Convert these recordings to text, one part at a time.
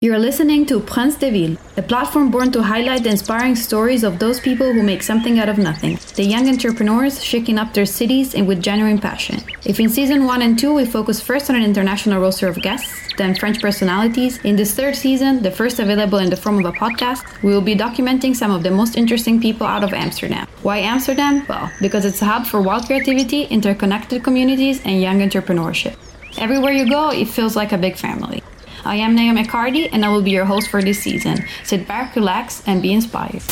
You're listening to Prince de Ville, a platform born to highlight the inspiring stories of those people who make something out of nothing, the young entrepreneurs shaking up their cities and with genuine passion. If in season 1 and 2 we focus first on an international roster of guests, then French personalities, in this third season, the first available in the form of a podcast, we will be documenting some of the most interesting people out of Amsterdam. Why Amsterdam? Well, because it's a hub for wild creativity, interconnected communities, and young entrepreneurship. Everywhere you go, it feels like a big family. I am Naomi Cardi, and I will be your host for this season. Sit back, relax, and be inspired.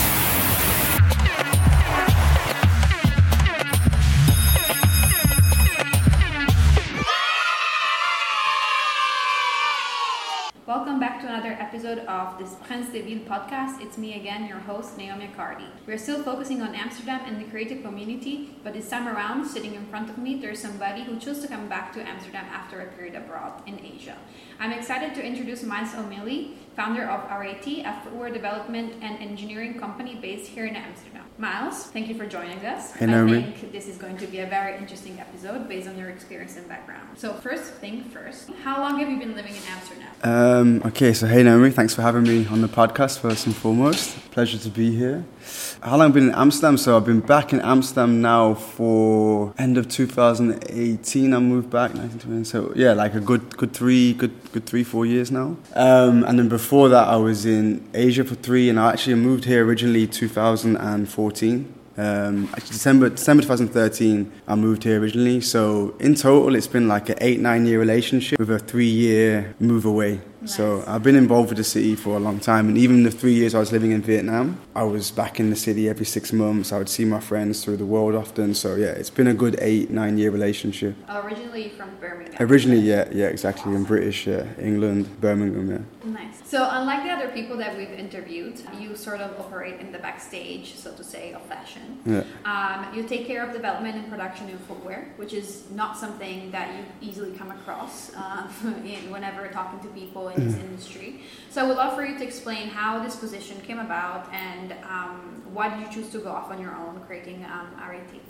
Welcome back to another episode of this Prince de Ville podcast. It's me again, your host, Naomi Cardi. We're still focusing on Amsterdam and the creative community, but this time around, sitting in front of me, there's somebody who chose to come back to Amsterdam after a period abroad in Asia. I'm excited to introduce Myles O'Meally, founder of Areté, a footwear development and engineering company based here in Amsterdam. Miles, thank you for joining us. Hey, Naomi. I think this is going to be a very interesting episode based on your experience and background. So, first thing first, how long have you been living in Amsterdam? Um, okay, so hey Naomi, thanks for having me on the podcast first and foremost. Pleasure to be here. How long have I been in Amsterdam? So I've been back in Amsterdam now for end of 2018. I moved back 1920. So yeah, like a good, good three, good, good three, four years now. Um, and then before that, I was in Asia for three, and I actually moved here originally 2014. Um, actually, December December 2013, I moved here originally. So in total, it's been like an eight nine year relationship with a three year move away. So I've been involved with the city for a long time, and even the three years I was living in Vietnam, I was back in the city every six months. I would see my friends through the world often. So yeah, it's been a good eight nine year relationship. Originally from Birmingham. Originally, yeah, yeah, exactly. In British, yeah, England, Birmingham, yeah. Nice. So, unlike the other people that we've interviewed, you sort of operate in the backstage, so to say, of fashion. Yeah. Um, you take care of development and production in footwear, which is not something that you easily come across uh, in, whenever talking to people in this industry. So, I would love for you to explain how this position came about and um, why did you choose to go off on your own creating um, Areté?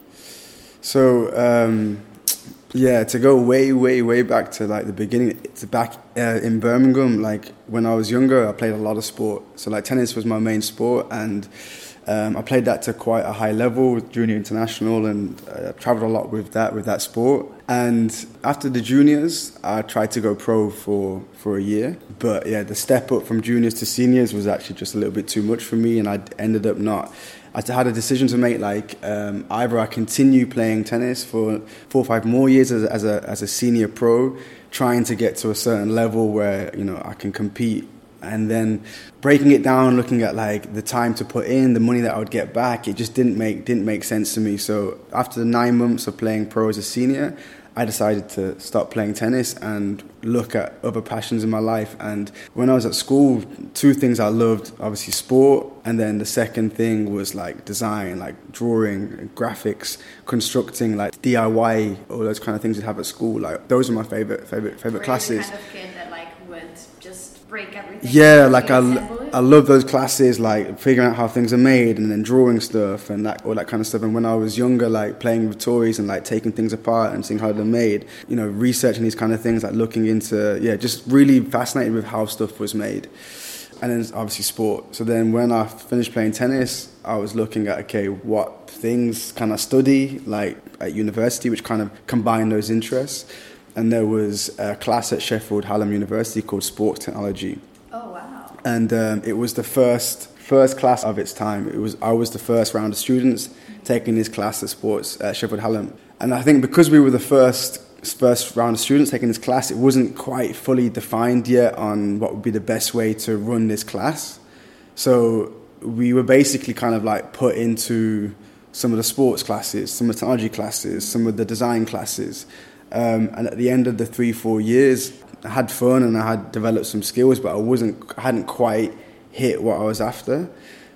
So um, yeah, to go way, way, way back to like the beginning, it's back uh, in Birmingham. Like when I was younger, I played a lot of sport. So like tennis was my main sport, and um, I played that to quite a high level with junior international, and uh, traveled a lot with that with that sport. And after the juniors, I tried to go pro for for a year, but yeah, the step up from juniors to seniors was actually just a little bit too much for me, and I ended up not. I had a decision to make. Like um, either I continue playing tennis for four or five more years as, as a as a senior pro, trying to get to a certain level where you know I can compete, and then breaking it down, looking at like the time to put in, the money that I would get back, it just didn't make didn't make sense to me. So after the nine months of playing pro as a senior, I decided to stop playing tennis and look at other passions in my life. And when I was at school, two things I loved obviously sport, and then the second thing was like design, like drawing, graphics, constructing, like DIY, all those kind of things you'd have at school. Like those are my favorite favorite favorite Were classes. kind of kid that like would just break everything? Yeah, like I. I love those classes, like figuring out how things are made and then drawing stuff and that all that kind of stuff. And when I was younger, like playing with toys and like taking things apart and seeing how they're made, you know, researching these kind of things, like looking into, yeah, just really fascinated with how stuff was made. And then obviously sport. So then when I finished playing tennis, I was looking at, okay, what things can I study, like at university, which kind of combine those interests. And there was a class at Sheffield Hallam University called Sports Technology Oh wow. and um, it was the first first class of its time. It was I was the first round of students taking this class at sports at Sheffield Hallam, and I think because we were the first first round of students taking this class, it wasn't quite fully defined yet on what would be the best way to run this class. So we were basically kind of like put into some of the sports classes, some of the technology classes, some of the design classes. Um, and at the end of the three, four years, I had fun and I had developed some skills, but I wasn't, I hadn't quite hit what I was after.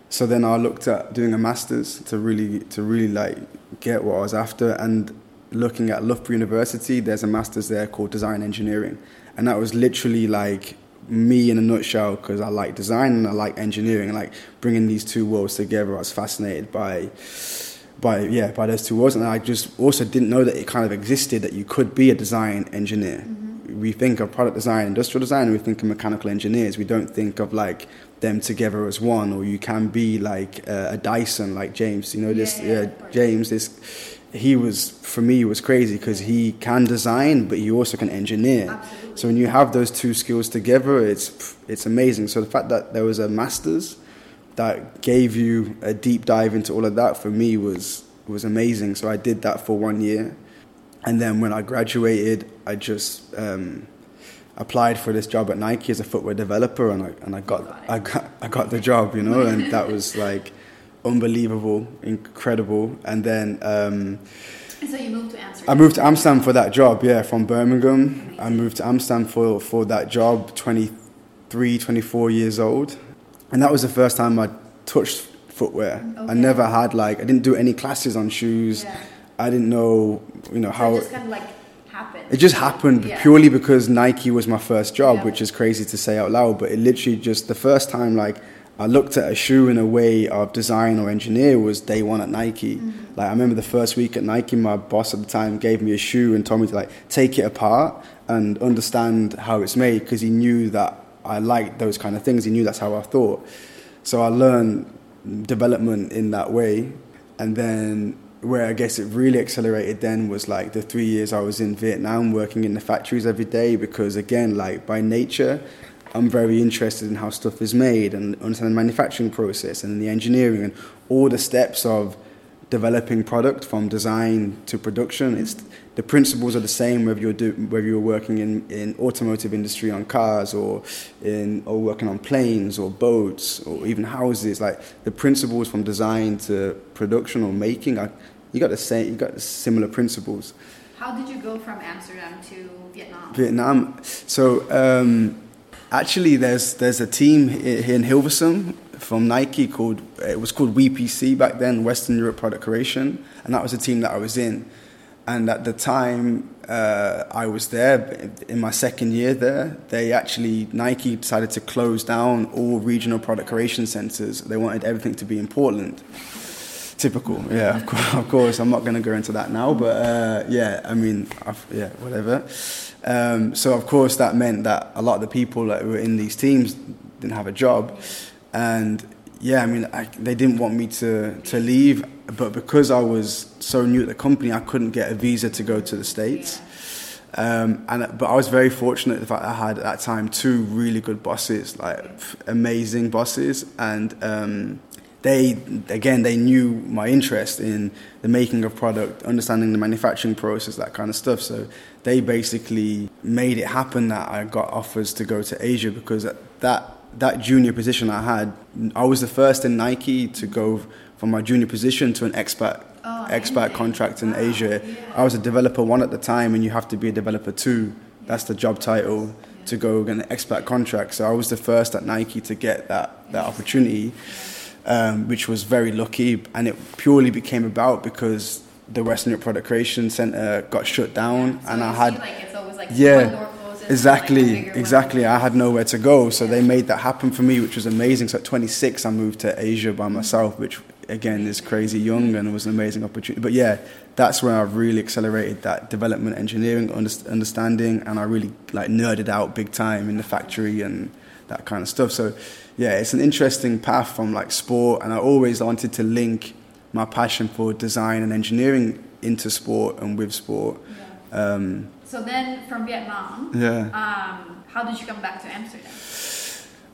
So then I looked at doing a master's to really, to really like get what I was after. And looking at Loughborough University, there's a master's there called Design Engineering, and that was literally like me in a nutshell because I like design and I like engineering, like bringing these two worlds together. I was fascinated by by yeah by those two worlds, and I just also didn't know that it kind of existed that you could be a design engineer we think of product design, industrial design, and we think of mechanical engineers. We don't think of like them together as one, or you can be like uh, a Dyson, like James. You know, this Yeah, yeah, uh. James, this he was for me was crazy because he can design, but he also can engineer. Absolutely. So when you have those two skills together, it's it's amazing. So the fact that there was a masters that gave you a deep dive into all of that for me was was amazing. So I did that for one year, and then when I graduated, I just um, applied for this job at Nike as a footwear developer, and I and I got. I got I got the job, you know, and that was like unbelievable, incredible. And then um, so you moved to Amsterdam. I moved to Amsterdam for that job, yeah, from Birmingham. I moved to Amsterdam for, for that job, 23, 24 years old. And that was the first time I touched footwear. I never had, like, I didn't do any classes on shoes. Yeah. I didn't know, you know, So how. it just kind of like happened. It just happened Yeah. purely because Nike was my first job, Yeah. which is crazy to say out loud. But it literally just the first time, like I looked at a shoe in a way of design or engineer was day one at Nike. Mm-hmm. Like I remember the first week at Nike, my boss at the time gave me a shoe and told me to like take it apart and understand how it's made because he knew that I liked those kind of things. He knew that's how I thought. So I learned development in that way. And then where I guess it really accelerated then was like the three years I was in Vietnam working in the factories every day because again, like by nature, I'm very interested in how stuff is made and understand the manufacturing process and the engineering and all the steps of developing product from design to production. It's the principles are the same whether you're do, whether you're working in, in automotive industry on cars or in or working on planes or boats or even houses. Like the principles from design to production or making, are, you got the same. You got similar principles. How did you go from Amsterdam to Vietnam? Vietnam. So um, actually, there's there's a team here in Hilversum from Nike called it was called WPC back then, Western Europe Product Creation, and that was the team that I was in. And at the time uh, I was there, in my second year there, they actually Nike decided to close down all regional product creation centers. They wanted everything to be in Portland. Typical, yeah, of course, of course. I'm not going to go into that now, but uh, yeah, I mean, I've, yeah, whatever. Um, so, of course, that meant that a lot of the people that were in these teams didn't have a job, and yeah, I mean, I, they didn't want me to to leave, but because I was so new at the company, I couldn't get a visa to go to the states. Um, and but I was very fortunate the fact I had at that time two really good bosses, like amazing bosses, and um, they again they knew my interest in the making of product, understanding the manufacturing process, that kind of stuff. So they basically made it happen that I got offers to go to Asia because that that junior position I had, I was the first in Nike to go from my junior position to an expat Oh, expat contract in Wow, Asia. yeah. I was a developer one at the time, and you have to be a developer two. That's the job title to go get an expat contract. So I was the first at Nike to get that that opportunity, um, which was very lucky, and it purely became about because the Western Europe Product Creation Center got shut down, So and I had like it's always like yeah, one door closes, and, like, a exactly, exactly. I had nowhere to go, so they made that happen for me, which was amazing. So at 26, I moved to Asia by myself, which again is crazy young and it was an amazing opportunity. But yeah, that's where I really accelerated that development, engineering, understanding, and I really like nerded out big time in the factory and that kind of stuff. So yeah, it's an interesting path from like sport, and I always wanted to link my passion for design and engineering into sport and with sport. Um, So then from Vietnam, yeah. um, how did you come back to Amsterdam?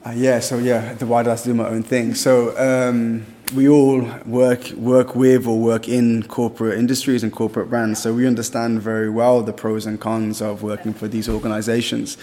Uh, yeah, so yeah, the why did I do my own thing? So um, we all work work with or work in corporate industries and corporate brands, so we understand very well the pros and cons of working for these organizations,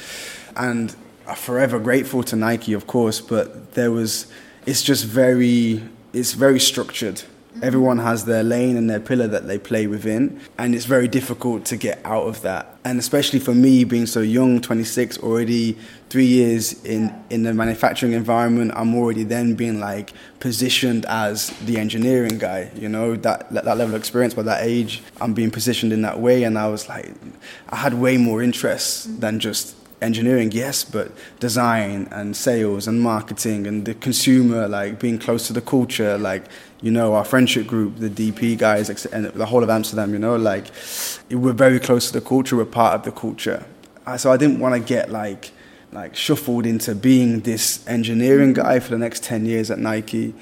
and I'm forever grateful to Nike, of course. But there was, it's just very, it's very structured. Mm-hmm. Everyone has their lane and their pillar that they play within, and it's very difficult to get out of that. And especially for me, being so young, 26, already three years in, in the manufacturing environment, I'm already then being like positioned as the engineering guy. You know that that level of experience by that age, I'm being positioned in that way, and I was like, I had way more interests mm-hmm. than just engineering yes but design and sales and marketing and the consumer like being close to the culture like you know our friendship group the dp guys and the whole of amsterdam you know like we're very close to the culture we're part of the culture. Uh, so I didn't want to get like like shuffled into being this engineering guy for the next 10 years at Nike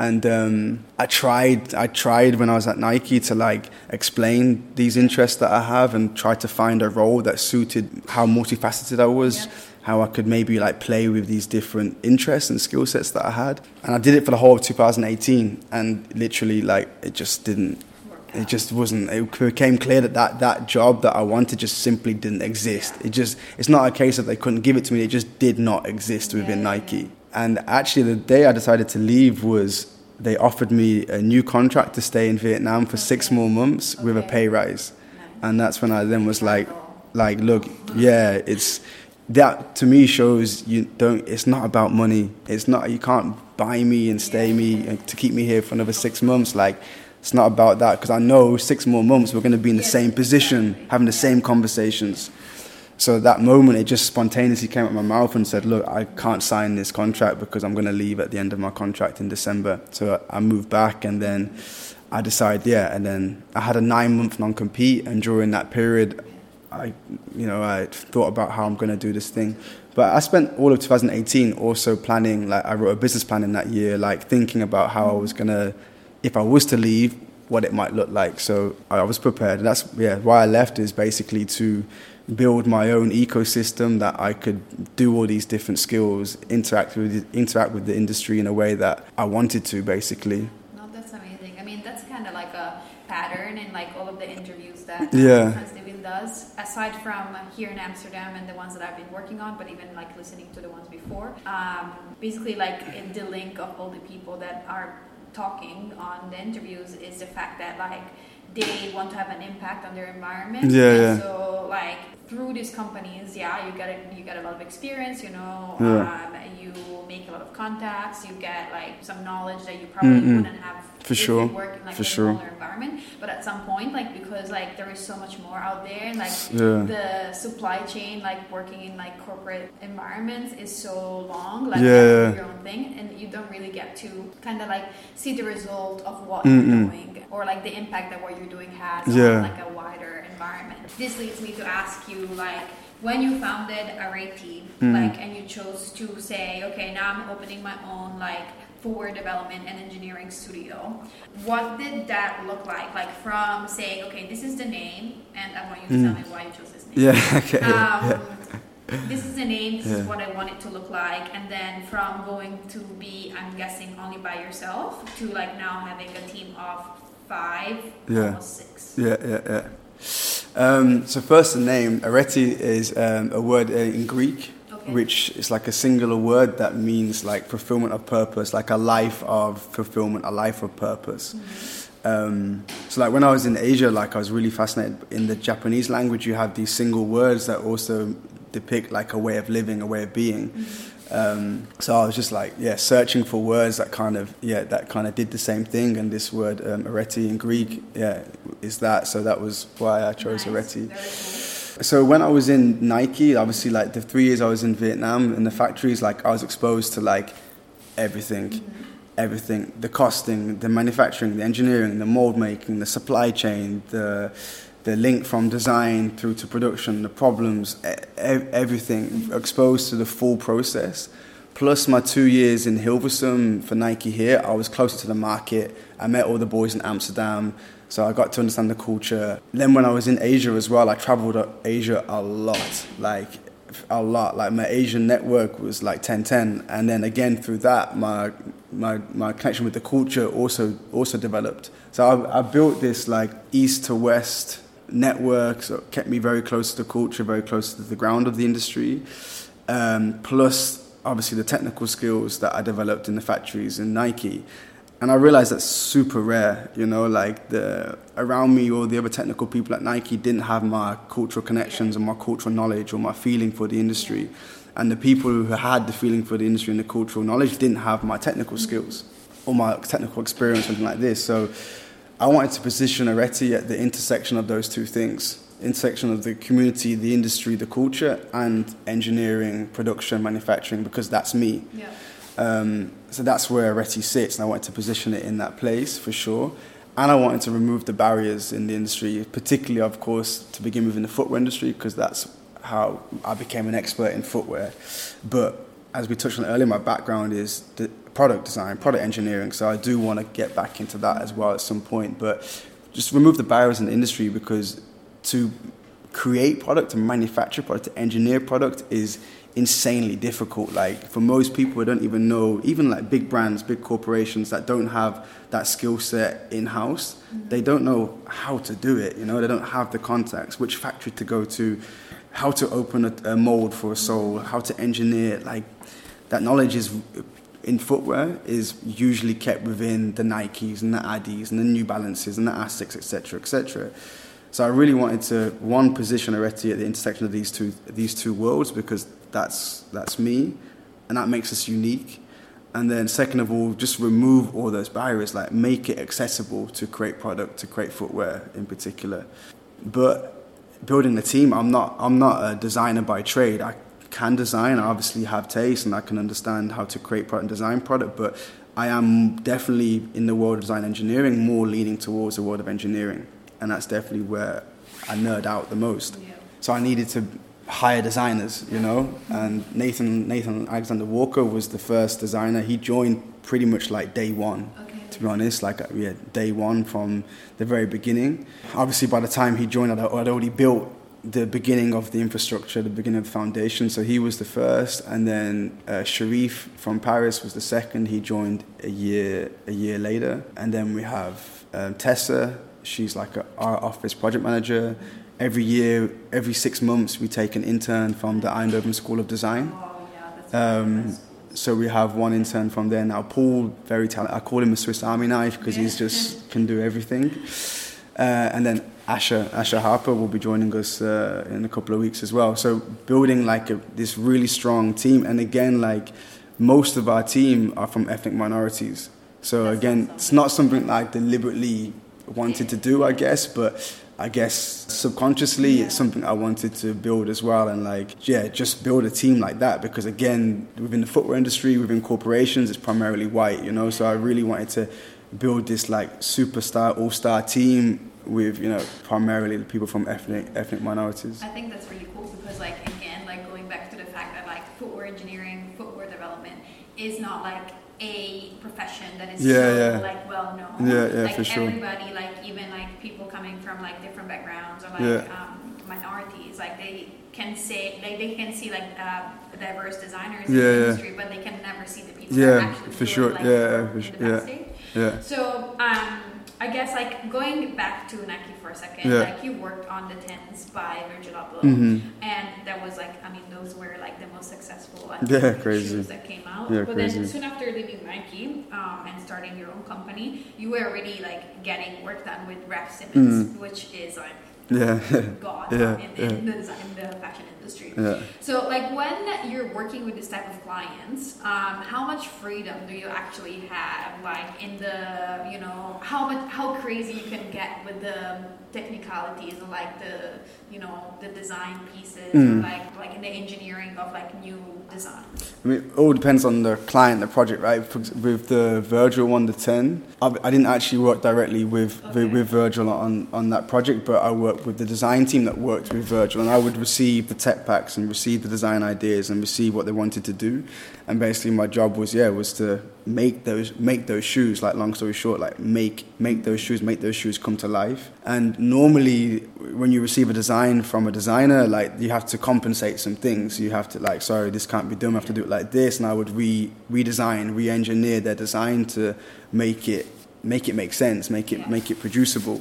and um, I tried I tried when I was at Nike to like explain these interests that I have and try to find a role that suited how multifaceted I was how I could maybe like play with these different interests and skill sets that I had. And I did it for the whole of 2018 and literally like it just didn't it just wasn't it became clear that, that that job that i wanted just simply didn't exist. It just it's not a case that they couldn't give it to me it just did not exist within yeah, nike. yeah. And actually the day i decided to leave was they offered me a new contract to stay in vietnam for six more months okay. with a pay rise. And that's when i then was like like look yeah it's that to me shows you don't it's not about money. It's not you can't buy me and stay me to keep me here for another six months. Like it's not about that. Because I know six more months we're going to be in the same position, having the same conversations. So that moment, it just spontaneously came out my mouth and said, "Look, I can't sign this contract because I'm going to leave at the end of my contract in December." So I moved back, and then I decided, yeah. And then I had a nine-month non-compete, and during that period, I, you know, I thought about how I'm going to do this thing. But I spent all of 2018 also planning. Like I wrote a business plan in that year, like thinking about how I was going to if I was to leave, what it might look like. So I was prepared. And that's yeah, why I left is basically to build my own ecosystem that I could do all these different skills, interact with interact with the industry in a way that I wanted to, basically. No, that's amazing. I mean, that's kind of like a pattern in like all of the interviews that yeah. De does. Aside from here in Amsterdam and the ones that I've been working on, but even like listening to the ones before, um, basically like in the link of all the people that are talking on the interviews is the fact that like they want to have an impact on their environment. Yeah, yeah. So like through these companies, yeah, you get a, you get a lot of experience. You know, yeah. um, you make a lot of contacts. You get like some knowledge that you probably mm-hmm. wouldn't have for sure work in like for sure. But at some point like because like there is so much more out there and like yeah. the supply chain like working in like corporate environments is so long like yeah. your own thing and you don't really get to kind of like see the result of what Mm-mm. you're doing or like the impact that what you're doing has yeah. on like a wider environment this leads me to ask you like when you founded Areté, mm. like, and you chose to say, okay, now I'm opening my own like for development and engineering studio. What did that look like? Like from saying, okay, this is the name, and I want you to mm. tell me why you chose this name. Yeah, okay. Um, yeah. This is the name, this yeah. is what I want it to look like. And then from going to be, I'm guessing, only by yourself to like now having a team of five, yeah. almost six. Yeah, yeah, yeah. Um, so first the name, Areté is um, a word in Greek which is like a singular word that means like fulfillment of purpose, like a life of fulfillment, a life of purpose. Mm-hmm. Um, so like when I was in Asia, like I was really fascinated in the Japanese language. You have these single words that also depict like a way of living, a way of being. Mm-hmm. Um, so I was just like, yeah, searching for words that kind of, yeah, that kind of did the same thing. And this word, um, Areté in Greek, yeah, is that. So that was why I chose nice. Areté. So when I was in Nike, obviously like the three years I was in Vietnam in the factories, like I was exposed to like everything, mm-hmm. everything, the costing, the manufacturing, the engineering, the mold making, the supply chain, the the link from design through to production, the problems, everything, mm-hmm. exposed to the full process. Plus my two years in Hilversum for Nike here, I was closer to the market. I met all the boys in Amsterdam. So I got to understand the culture. Then when I was in Asia as well, I traveled Asia a lot, like a lot. Like my Asian network was like 10-10. And then again through that, my, my, my connection with the culture also, also developed. So I, I built this like east to west network, so it kept me very close to the culture, very close to the ground of the industry. Um, plus obviously the technical skills that I developed in the factories in Nike and I realized that's super rare. You know, like the around me, all the other technical people at Nike didn't have my cultural connections or my cultural knowledge or my feeling for the industry, and the people who had the feeling for the industry and the cultural knowledge didn't have my technical skills or my technical experience, something like this. So, I wanted to position Areté at the intersection of those two things intersection of the community, the industry, the culture, and engineering, production, manufacturing, because that's me. Yeah. Um, so that's where Reti sits, and I wanted to position it in that place for sure. And I wanted to remove the barriers in the industry, particularly, of course, to begin with in the footwear industry, because that's how I became an expert in footwear. But as we touched on earlier, my background is product design, product engineering. So I do want to get back into that as well at some point. But just remove the barriers in the industry because to create product, to manufacture product, to engineer product is insanely difficult. Like for most people, I don't even know, even like big brands, big corporations that don't have that skill set in house, mm-hmm. they don't know how to do it. You know, they don't have the contacts, which factory to go to, how to open a, a mold for a sole, how to engineer. Like that knowledge is in footwear is usually kept within the Nikes and the Addies and the New Balances and the Asics, etc., etc. So I really wanted to one position Areté at the intersection of these two these two worlds because that's that's me, and that makes us unique. And then second of all, just remove all those barriers, like make it accessible to create product, to create footwear in particular. But building the team, I'm not I'm not a designer by trade. I can design, I obviously have taste, and I can understand how to create product and design product. But I am definitely in the world of design engineering, more leaning towards the world of engineering, and that's definitely where I nerd out the most. Yeah. So I needed to hire designers, you know. And Nathan Nathan Alexander Walker was the first designer. He joined pretty much like day one. Okay. To be honest, like yeah, day one from the very beginning. Obviously, by the time he joined, I'd, I'd already built the beginning of the infrastructure, the beginning of the foundation. So he was the first, and then uh, Sharif from Paris was the second. He joined a year a year later, and then we have um, Tessa. She's like a, our office project manager every year, every six months, we take an intern from the Eindhoven School of Design. Oh, um, so we have one intern from there now. Paul, very talented. I call him a Swiss Army knife because he's just can do everything. Uh, and then Asher, Asher Harper will be joining us uh, in a couple of weeks as well. So building like a, this really strong team, and again, like most of our team are from ethnic minorities. So again, it's not something like deliberately wanted to do, I guess, but I guess subconsciously yeah. it's something I wanted to build as well and like yeah just build a team like that because again within the footwear industry within corporations it's primarily white you know so I really wanted to build this like superstar all-star team with you know primarily the people from ethnic ethnic minorities I think that's really cool because like again like going back to the fact that like footwear engineering footwear development is not like a profession that is yeah, so yeah. like well known. Yeah, yeah, like for sure. Everybody, like even like people coming from like different backgrounds or like yeah. um, minorities, like they can say like they can see like uh, diverse designers in the industry, but they can never see the people. Yeah, for sure. Like, yeah, for sure. Yeah. yeah. So um, I guess like going back to Nike for a second, yeah. like you worked on the tens by Virgil Abloh, mm-hmm. and that was like I mean those were like the most successful yeah, crazy. shoes that came out. Yeah, but crazy. then soon after leaving Nike um, and starting your own company, you were already like getting work done with Raf Simons, mm. which is like yeah. God yeah. in, in, yeah. The, in the fashion industry. Yeah. So, like when you're working with this type of clients, um, how much freedom do you actually have? Like in the, you know, how much, how crazy you can get with the technicalities and like the, you know, the design pieces, mm. like like in the engineering of like new design. I mean, it all depends on the client, the project, right? With the Virgil one to ten, I, I didn't actually work directly with, okay. with, with Virgil on on that project, but I worked with the design team that worked with Virgil, and I would receive the tech packs and receive the design ideas and receive what they wanted to do. And basically, my job was yeah was to make those make those shoes. Like long story short, like make make those shoes, make those shoes come to life. And normally, when you receive a design from a designer, like you have to compensate some things. You have to like sorry, this can't be done. I have to do it like this, and I would re redesign, re-engineer their design to make it make it make sense, make it make it producible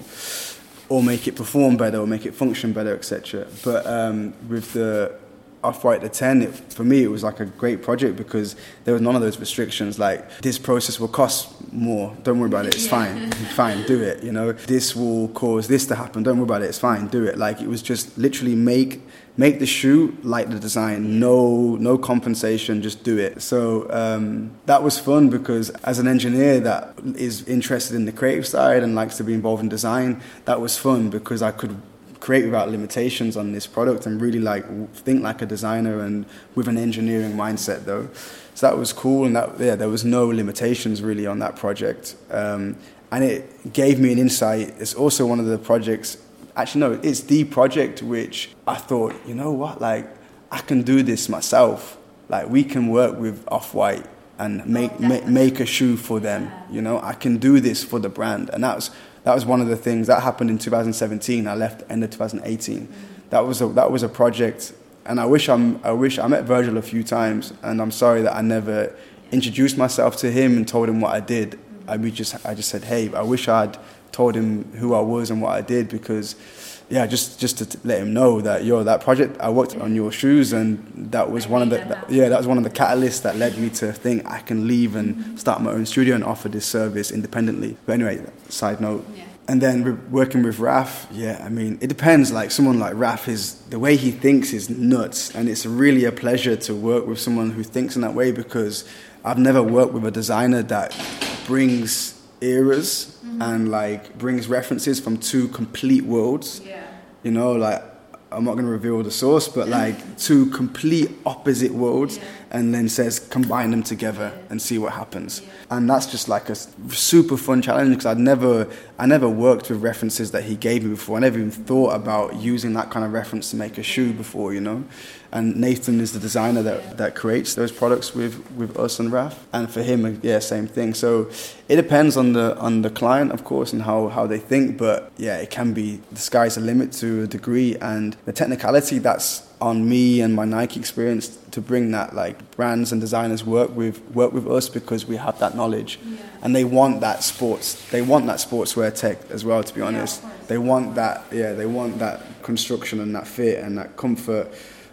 or make it perform better or make it function better, etc. But um, with the Off-White the 10, it, for me, it was like a great project because there was none of those restrictions. Like, this process will cost more. Don't worry about it. It's fine. fine. Do it. You know, this will cause this to happen. Don't worry about it. It's fine. Do it. Like, it was just literally make make the shoe like the design. No, no compensation. Just do it. So um, that was fun because as an engineer that is interested in the creative side and likes to be involved in design, that was fun because I could create without limitations on this product and really like think like a designer and with an engineering mindset though. So that was cool and that yeah, there was no limitations really on that project. Um, and it gave me an insight. It's also one of the projects actually no, it's the project which I thought, you know what, like I can do this myself. Like we can work with Off White and make, Oh, make make a shoe for them. You know, I can do this for the brand, and that was that was one of the things that happened in 2017. I left end of 2018. That was a that was a project, and I wish I'm I wish I met Virgil a few times, and I'm sorry that I never introduced myself to him and told him what I did. I we just I just said, hey, I wish I'd told him who I was and what I did because yeah, just just to t- let him know that yo, that project I worked on your shoes, and that was one of the that yeah, that was one of the catalysts that led me to think I can leave and start my own studio and offer this service independently. But anyway, side note. Yeah. And then working with Raf, yeah, I mean, it depends. Like someone like Raf is the way he thinks is nuts, and it's really a pleasure to work with someone who thinks in that way because I've never worked with a designer that brings eras and like brings references from two complete worlds. Yeah. You know, like I'm not going to reveal the source, but like two complete opposite worlds, Yeah. And then says combine them together and see what happens. And that's just like a super fun challenge because I'd never, I never worked with references that he gave me before. I never even thought about using that kind of reference to make a shoe before, you know. And Nathan is the designer that, that creates those products with, with us and Raf. And for him, uh, yeah, same thing. So it depends on the on the client, of course, and how, how they think. But yeah, it can be the sky's the limit to a degree. And the technicality that's on me and my Nike experience to bring that like brands and designers work with work with us because we have that knowledge Yeah. and they want that sports they want that sportswear tech as well to be honest course. they want that yeah they want that construction and that fit and that comfort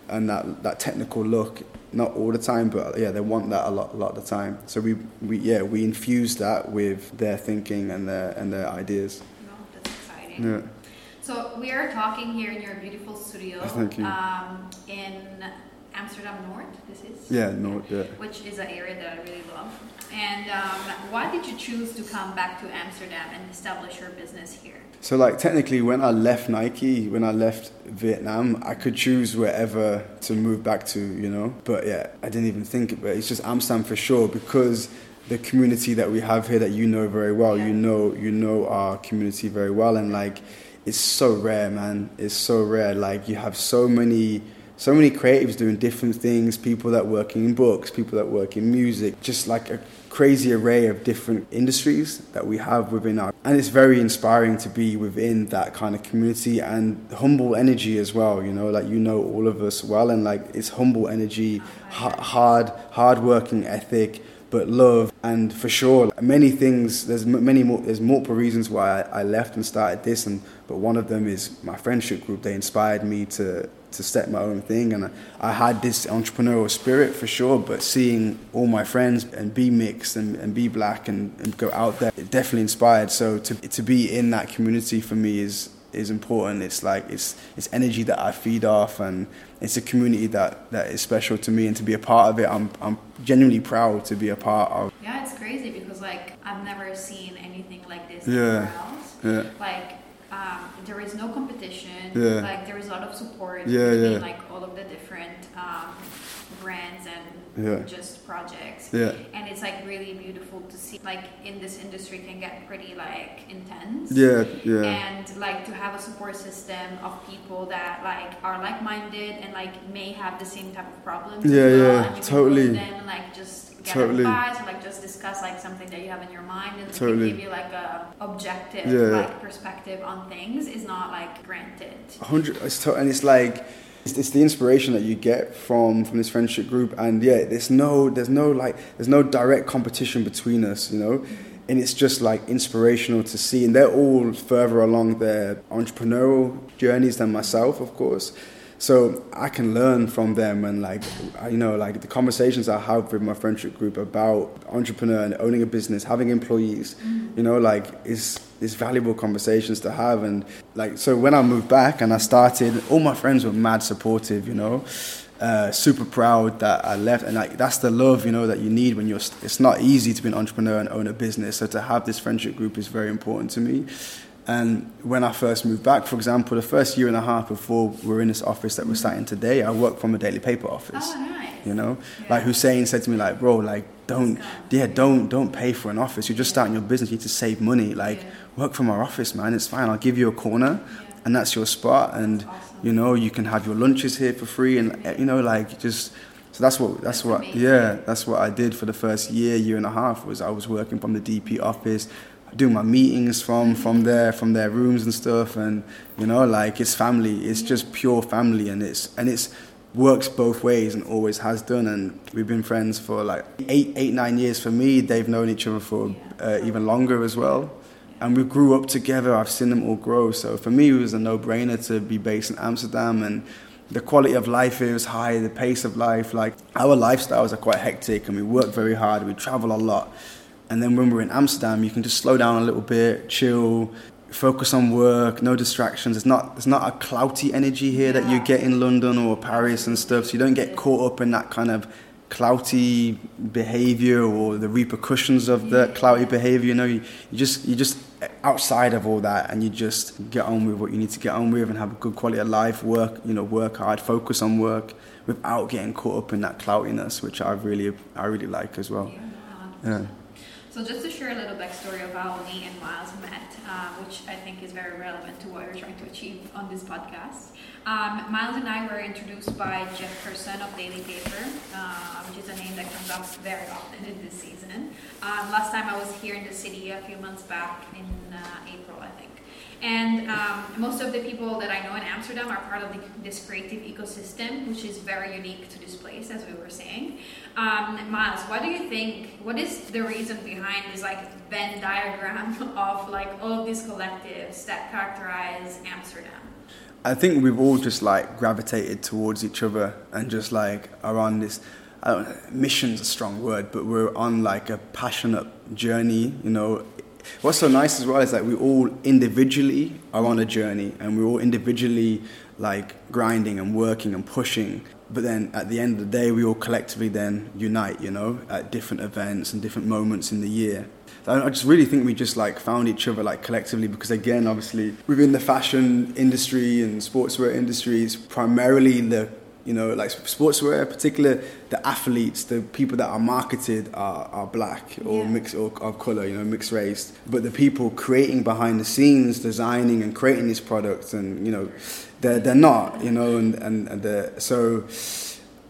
and that that technical look not all the time but yeah they want that a lot a lot of the time so we, we yeah we infuse that with their thinking and their and their ideas No, that's exciting. yeah So we are talking here in your beautiful studio. Thank you. Um, in Amsterdam North. This is. yeah North. yeah Which is an area that I really love. And um, why did you choose to come back to Amsterdam and establish your business here? So like technically when I left Nike, when I left Vietnam, I could choose wherever to move back to, you know. But yeah, I didn't even think it. It's just Amsterdam for sure because the community that we have here that you know very well, Yeah. you know you know our community very well and like it's so rare, man. It's so rare. Like you have so many so many creatives doing different things, people that work in books, people that work in music, just like a crazy array of different industries that we have within our and it's very inspiring to be within that kind of community and humble energy as well you know like you know all of us well and like it's humble energy ha- hard hard working ethic but love and for sure many things there's many more there's multiple reasons why I, I left and started this and but one of them is my friendship group they inspired me to to set my own thing and I, I had this entrepreneurial spirit for sure but seeing all my friends and be mixed and, and be black and, and go out there it definitely inspired so to, to be in that community for me is is important it's like it's it's energy that I feed off and it's a community that, that is special to me and to be a part of it I'm, I'm genuinely proud to be a part of Yeah, it's crazy because like I've never seen anything like this Yeah. anywhere else. yeah Like um, there is no competition. Yeah. Like there is a lot of support Yeah, between yeah. like all of the different um, brands and Yeah. just projects. yeah And it's like really beautiful to see like in this industry can get pretty like intense. yeah yeah And like to have a support system of people that like are like minded and like may have the same type of problems. Yeah, well, yeah, and you totally. Can go to them and like just get Totally. advice or like just discuss like something that you have in your mind and Totally. give you like a objective Yeah. like perspective on things is not like granted. hundred it's to, and it's like it's, it's the inspiration that you get from from this friendship group. And yeah there's no there's no like there's no direct competition between us you know? And it's just like inspirational to see. And they're all further along their entrepreneurial journeys than myself of course so I can learn from them and like you know like the conversations I have with my friendship group about entrepreneur and owning a business having employees you know like is is valuable conversations to have. And like so when I moved back and I started all my friends were mad supportive you know uh, super proud that I left. And like that's the love you know that you need when you're it's not easy to be an entrepreneur and own a business. So to have this friendship group is very important to me and when I first moved back, for example, the first year and a half before we were in this office that we're sat in today, I worked from a daily paper office. Oh nice. You know, Yeah. like Hussein said to me, like, bro, like, don't, yeah, don't, don't pay for an office. You're just starting your business. You need to save money. Like, Yeah. work from our office, man. It's fine. I'll give you a corner, and that's your spot. And Awesome. you know, you can have your lunches here for free, and uh, you know, like just. So that's what that's, That's what amazing. yeah that's what I did for the first year year and a half was I was working from the DP office, doing my meetings from from there from their rooms and stuff, and you know like it's family, it's just pure family, and it's and it's works both ways and always has done, and we've been friends for like eight eight nine years for me. They've known each other for uh, even longer as well. And we grew up together. I've seen them all grow. So for me, it was a no-brainer to be based in Amsterdam, and the quality of life is high. The pace of life, like our lifestyles, are quite hectic, and we work very hard. We travel a lot, and then when we're in Amsterdam, you can just slow down a little bit, chill, focus on work, no distractions. It's not it's not a clouty energy here that you get in London or Paris and stuff. So you don't get caught up in that kind of clouty behavior or the repercussions of the clouty behavior. You know, you, you just you just outside of all that, and you just get on with what you need to get on with and have a good quality of life. Work, you know, work hard, focus on work without getting caught up in that cloutiness, which I really I really like as well. Yeah. So just to share a little backstory of how me and Myles met, uh, which I think is very relevant to what we're trying to achieve on this podcast. Um, Myles and I were introduced by Jeff Person of Daily Paper, uh, which is a name that comes up very often in this season. Um, last time I was here in the city a few months back in uh, April, I think. And um, most of the people that I know in Amsterdam are part of the, this creative ecosystem, which is very unique to this place, as we were saying. Um, Myles, what do you think? What is the reason behind this like Venn diagram of like all of these collectives that characterize Amsterdam? I think we've all just like gravitated towards each other and just like are on this. I don't know, mission's a strong word, but we're on like a passionate journey. You know, what's so nice as well is that we all individually are on a journey, and we're all individually like grinding and working and pushing. But then at the end of the day, we all collectively then unite. You know, at different events and different moments in the year. I just really think we just like found each other like collectively because again, obviously within the fashion industry and sportswear industry, it's primarily the you know like sportswear, in particular the athletes, the people that are marketed are, are black or Yeah. mixed or of color, you know, mixed race. But the people creating behind the scenes, designing and creating these products, and you know, they're they're not, you know, and and, and so.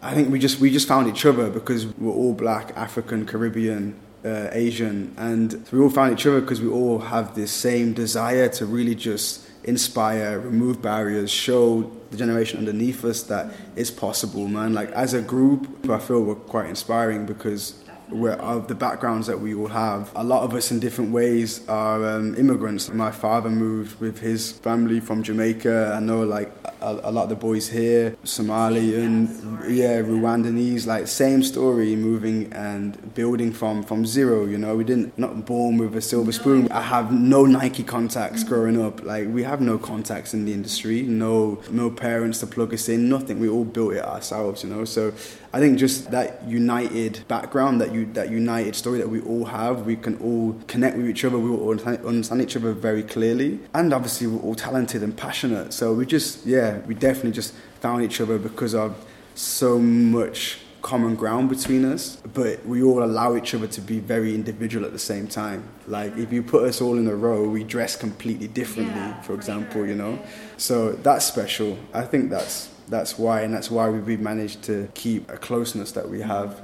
I think we just we just found each other because we're all black, African, Caribbean, uh, Asian, and we all found each other because we all have this same desire to really just inspire, remove barriers, show the generation underneath us that it's possible, man. Like as a group, I feel we're quite inspiring because of the backgrounds that we all have. A lot of us in different ways are um, immigrants. My father moved with his family from Jamaica. I know like a, a lot of the boys here, Somali and yeah, Rwandanese, like same story, moving and building from from zero. You know, we didn't not born with a silver spoon. I have no Nike contacts growing up. Like we have no contacts in the industry. No no parents to plug us in. Nothing. We all built it ourselves. You know, so I think just that united background, that you that united story that we all have, we can all connect with each other. We all understand each other very clearly, and obviously we're all talented and passionate. So we just yeah, we definitely just found each other because of so much common ground between us, but we all allow each other to be very individual at the same time. Like if you put us all in a row, we dress completely differently, Yeah, for example, you know. So that's special. I think that's that's why, and that's why we've managed to keep a closeness that we have.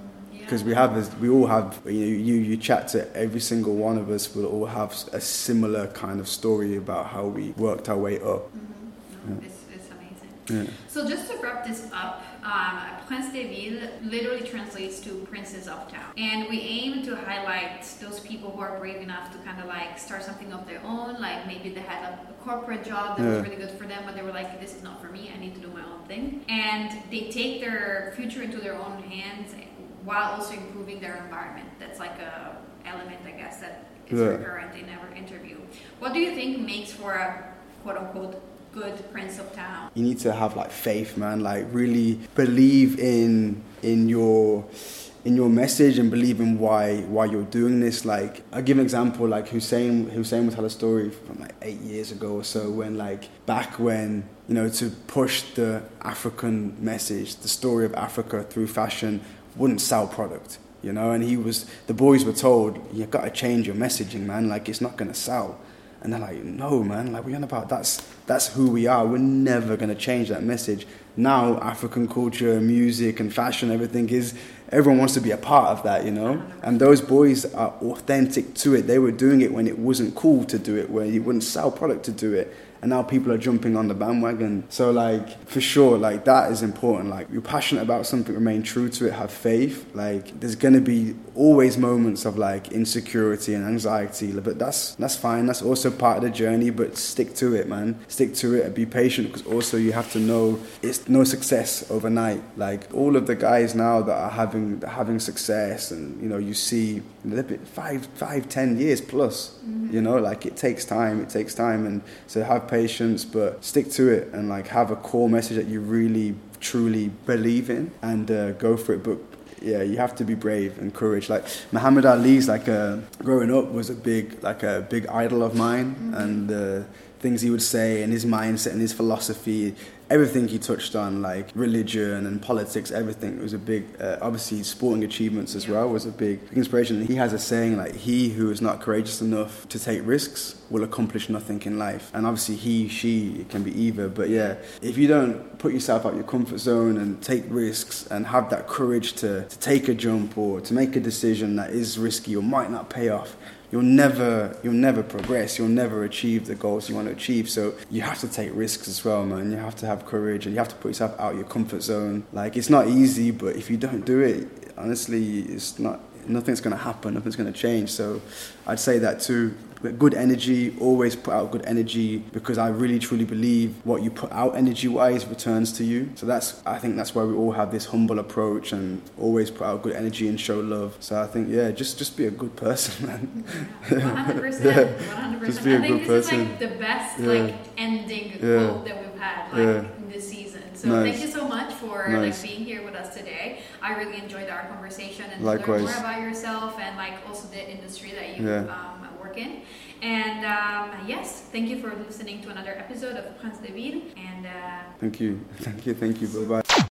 Because we have, this, we all have. You know, you you chat to every single one of us. Will all have a similar kind of story about how we worked our way up. No, it's, it's amazing. Yeah. So just to wrap this up, um, Prince de Ville literally translates to Princess of Town. And we aim to highlight those people who are brave enough to kind of like start something of their own. Like maybe they had a, a corporate job that Yeah. was really good for them, but they were like, this is not for me, I need to do my own thing. And they take their future into their own hands while also improving their environment. That's like a element, I guess, that is Yeah. recurrent in our interview. What do you think makes for a quote unquote good Prince of Town? you need to have like faith man like really believe in in your in your message and believe in why why you're doing this like i give an example like hussein hussein would tell a story from like eight years ago or so when like back when you know to push the african message the story of africa through fashion wouldn't sell product you know and he was the boys were told you got to change your messaging man like it's not going to sell And they're like, no, man, like we're on about that's that's who we are. We're never gonna change that message. Now African culture, music, and fashion, everything is everyone wants to be a part of that, you know. And those boys are authentic to it. They were doing it when it wasn't cool to do it, where you wouldn't sell product to do it and now people are jumping on the bandwagon. So like for sure, like that is important. Like you're passionate about something, remain true to it, have faith. Like there's gonna be always moments of like insecurity and anxiety, but that's that's fine. That's also part of the journey. But stick to it, man. Stick to it and be patient because also you have to know it's no success overnight. Like all of the guys now that are having having success, and you know you see five five ten years plus. Mm-hmm. You know, like it takes time. It takes time, and so have patience, but stick to it and like have a core message that you really truly believe in and uh, go for it. But yeah, you have to be brave and courage. Like Muhammad Ali's like uh, growing up was a big like a big idol of mine, mm-hmm. and the things he would say and his mindset and his philosophy everything he touched on, like religion and politics, everything was a big. Uh, obviously, sporting achievements as well was a big inspiration. He has a saying like, "He who is not courageous enough to take risks will accomplish nothing in life." And obviously, he, she, it can be either. But yeah, if you don't put yourself out your comfort zone and take risks and have that courage to, to take a jump or to make a decision that is risky or might not pay off, you'll never you'll never progress. You'll never achieve the goals you want to achieve. So you have to take risks as well man. You have to have courage and you have to put yourself out your comfort zone. Like it's not easy but if you don't do it honestly it's not nothing's going to happen. Nothing's going to change. So i'd say that too good energy, always put out good energy because I really truly believe what you put out energy wise returns to you. So that's I think that's why we all have this humble approach and always put out good energy and show love. So I think yeah, just just be a good person, man. One hundred percent, one hundred percent. Just be a I think good this person. is like the best yeah. like ending yeah. quote that we've had like yeah. in this season. So nice. thank you so much for nice. like being here with us today. I really enjoyed our conversation and learn more about yourself and like also the industry that you um, work in. And um, yes, thank you for listening to another episode of Prince Ville. And uh, thank you, thank you, thank you. Bye bye.